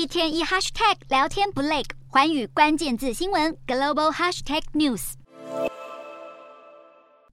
一天一 hashtag 聊天不累，环宇关键字新闻 global hashtag news。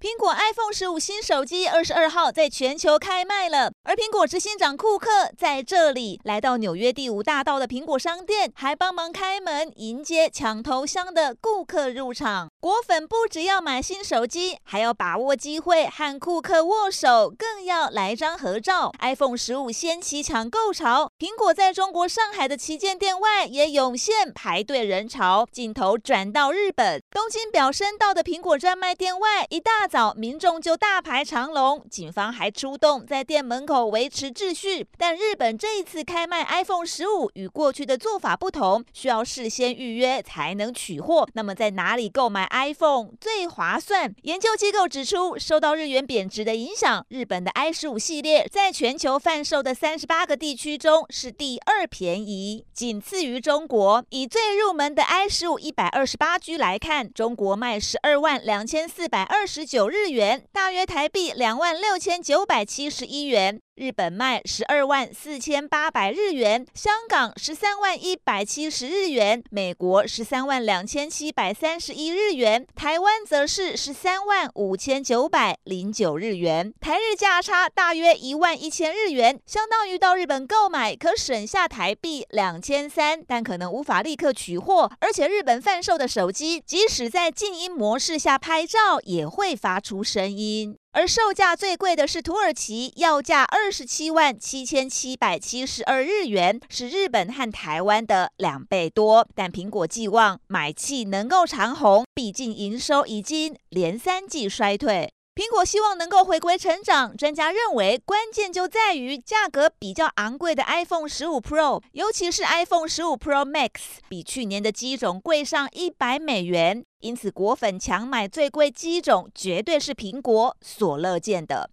苹果 iPhone 十五新手机二十二号在全球开卖了，而苹果执行长库克在这里来到纽约第五大道的苹果商店，还帮忙开门迎接抢头香的顾客入场。果粉不只要买新手机，还要把握机会和库克握手，更要来张合照。iPhone 十五掀起抢购潮，苹果在中国上海的旗舰店外也涌现排队人潮。镜头转到日本东京表参道的苹果专卖店外，一大早，民众就大排长龙，警方还出动在店门口维持秩序。但日本这一次开卖 iPhone 十五与过去的做法不同，需要事先预约才能取货。那么在哪里购买 iPhone 最划算？研究机构指出，受到日元贬值的影响，日本的 i 十五系列在全球贩售的三十八个地区中是第二便宜，仅次于中国。以最入门的 i 十五一百二十八 G 来看，中国卖十二万两千四百二十九日元，大约台币两万六千九百七十一元。日本卖十二万四千八百日元，香港十三万一百七十日元，美国十三万两千七百三十一日元，台湾则是十三万五千九百零九日元，台日价差大约一万一千日元，相当于到日本购买可省下台币两千三，但可能无法立刻取货，而且日本贩售的手机，即使在静音模式下拍照，也会发出声音。而售价最贵的是土耳其，要价二十七万七千七百七十二日元，是日本和台湾的两倍多。但苹果寄望买气能够长红，毕竟营收已经连三季衰退。苹果希望能够回归成长，专家认为关键就在于价格比较昂贵的 iPhone 十五 Pro，尤其是 iPhone 十五 Pro Max，比去年的机种贵上一百美元。因此，果粉强买最贵机种绝对是苹果所乐见的。